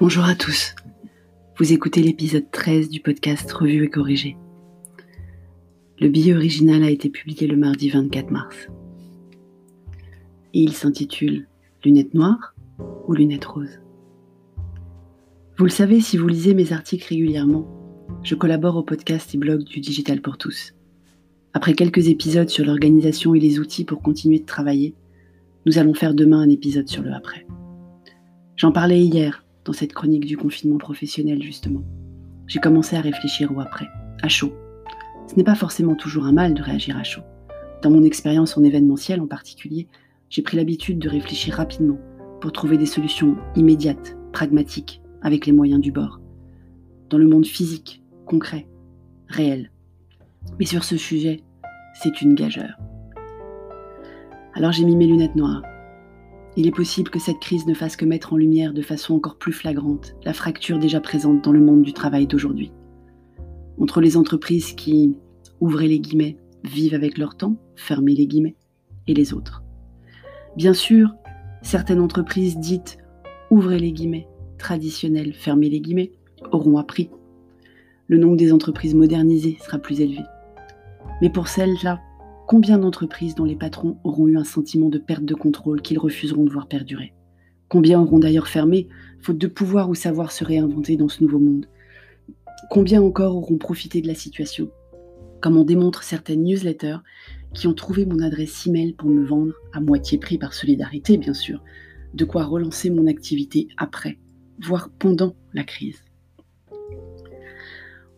Bonjour à tous. Vous écoutez l'épisode 13 du podcast Revue et corrigé. Le billet original a été publié le mardi 24 mars. Et il s'intitule Lunettes noires ou lunettes roses? Vous le savez si vous lisez mes articles régulièrement, je collabore au podcast et blog du Digital pour tous. Après quelques épisodes sur l'organisation et les outils pour continuer de travailler, nous allons faire demain un épisode sur le après. J'en parlais hier dans cette chronique du confinement professionnel justement. J'ai commencé à réfléchir au après, à chaud. Ce n'est pas forcément toujours un mal de réagir à chaud. Dans mon expérience en événementiel en particulier, j'ai pris l'habitude de réfléchir rapidement pour trouver des solutions immédiates, pragmatiques, avec les moyens du bord. Dans le monde physique, concret, réel. Mais sur ce sujet, c'est une gageure. Alors j'ai mis mes lunettes noires il est possible que cette crise ne fasse que mettre en lumière de façon encore plus flagrante la fracture déjà présente dans le monde du travail d'aujourd'hui. Entre les entreprises qui, ouvrez les guillemets, vivent avec leur temps, fermez les guillemets, et les autres. Bien sûr, certaines entreprises dites, ouvrez les guillemets, traditionnelles, fermez les guillemets, auront appris. Le nombre des entreprises modernisées sera plus élevé. Mais pour celles-là Combien d'entreprises dont les patrons auront eu un sentiment de perte de contrôle qu'ils refuseront de voir perdurer? Combien auront d'ailleurs fermé, faute de pouvoir ou savoir se réinventer dans ce nouveau monde? Combien encore auront profité de la situation? Comme en démontrent certaines newsletters qui ont trouvé mon adresse email pour me vendre, à moitié prix par solidarité bien sûr, de quoi relancer mon activité après, voire pendant la crise.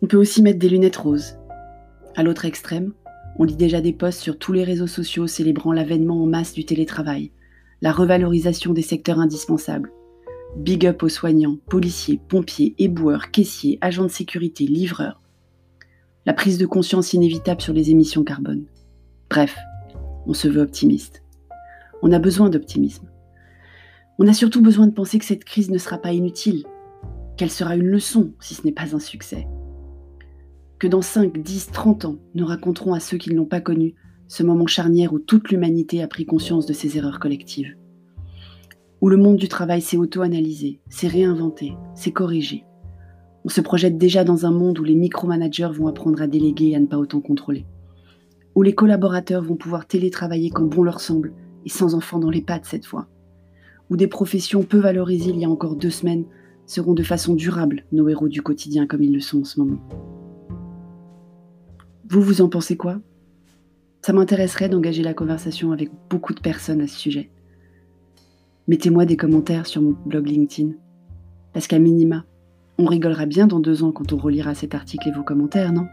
On peut aussi mettre des lunettes roses. À l'autre extrême, on lit déjà des posts sur tous les réseaux sociaux célébrant l'avènement en masse du télétravail, la revalorisation des secteurs indispensables. Big up aux soignants, policiers, pompiers, éboueurs, caissiers, agents de sécurité, livreurs. La prise de conscience inévitable sur les émissions carbone. Bref, on se veut optimiste. On a besoin d'optimisme. On a surtout besoin de penser que cette crise ne sera pas inutile, qu'elle sera une leçon si ce n'est pas un succès que dans 5, 10, 30 ans, nous raconterons à ceux qui ne l'ont pas connu ce moment charnière où toute l'humanité a pris conscience de ses erreurs collectives. Où le monde du travail s'est auto-analysé, s'est réinventé, s'est corrigé. On se projette déjà dans un monde où les micromanagers vont apprendre à déléguer et à ne pas autant contrôler. Où les collaborateurs vont pouvoir télétravailler comme bon leur semble et sans enfants dans les pattes cette fois. Où des professions peu valorisées il y a encore deux semaines seront de façon durable nos héros du quotidien comme ils le sont en ce moment. Vous, vous en pensez quoi? Ça m'intéresserait d'engager la conversation avec beaucoup de personnes à ce sujet. Mettez-moi des commentaires sur mon blog LinkedIn. Parce qu'à minima, on rigolera bien dans deux ans quand on relira cet article et vos commentaires, non?